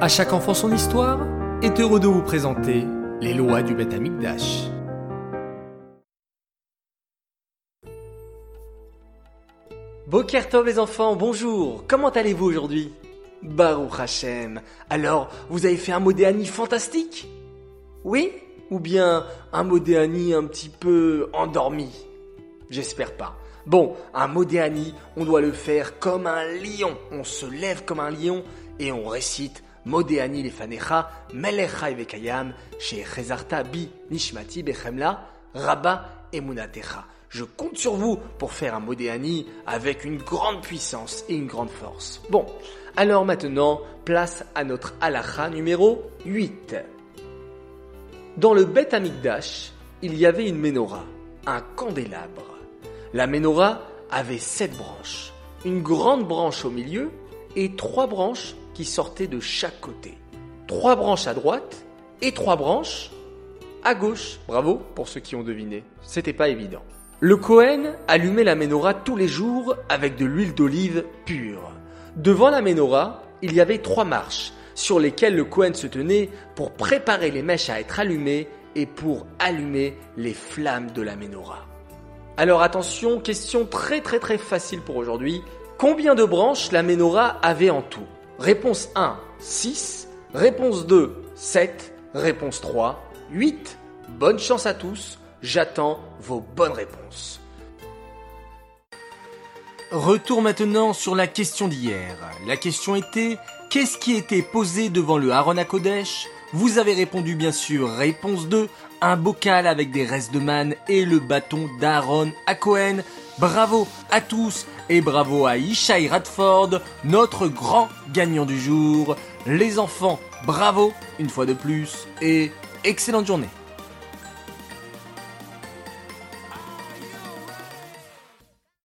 À chaque enfant son histoire est heureux de vous présenter les lois du Beth Amikdash. Bokertov les enfants, bonjour, comment allez-vous aujourd'hui? Baruch Hashem, alors vous avez fait un modéani fantastique? Oui Ou bien un modéani un petit peu endormi? J'espère pas. Bon, un modéani, on doit le faire comme un lion. On se lève comme un lion et on récite Modéani lefanecha, melecha evekayam, chez Chezarta bi nishmati bechemla, rabba emunatecha. Je compte sur vous pour faire un Modéani avec une grande puissance et une grande force. Bon, alors maintenant, place à notre halacha numéro 8. Dans le Bet Amikdash, il y avait une menorah, un candélabre. La menorah avait sept branches, une grande branche au milieu et trois branches qui sortaient de chaque côté. Trois branches à droite et trois branches à gauche. Bravo pour ceux qui ont deviné. C'était pas évident. Le Cohen allumait la menorah tous les jours avec de l'huile d'olive pure. Devant la menorah, il y avait trois marches sur lesquelles le Cohen se tenait pour préparer les mèches à être allumées et pour allumer les flammes de la menorah. Alors attention, question très très très facile pour aujourd'hui. Combien de branches la menorah avait en tout? Réponse 1, 6. Réponse 2, 7. Réponse 3, 8. Bonne chance à tous. J'attends vos bonnes réponses. Retour maintenant sur la question d'hier. La question était qu'est-ce qui était posé devant le Haron à Kodesh? Vous avez répondu bien sûr réponse 2, un bocal avec des restes de manne et le bâton d'Aaron à Cohen. Bravo à tous et bravo à Ishaï Radford, notre grand gagnant du jour. Les enfants, bravo une fois de plus et excellente journée.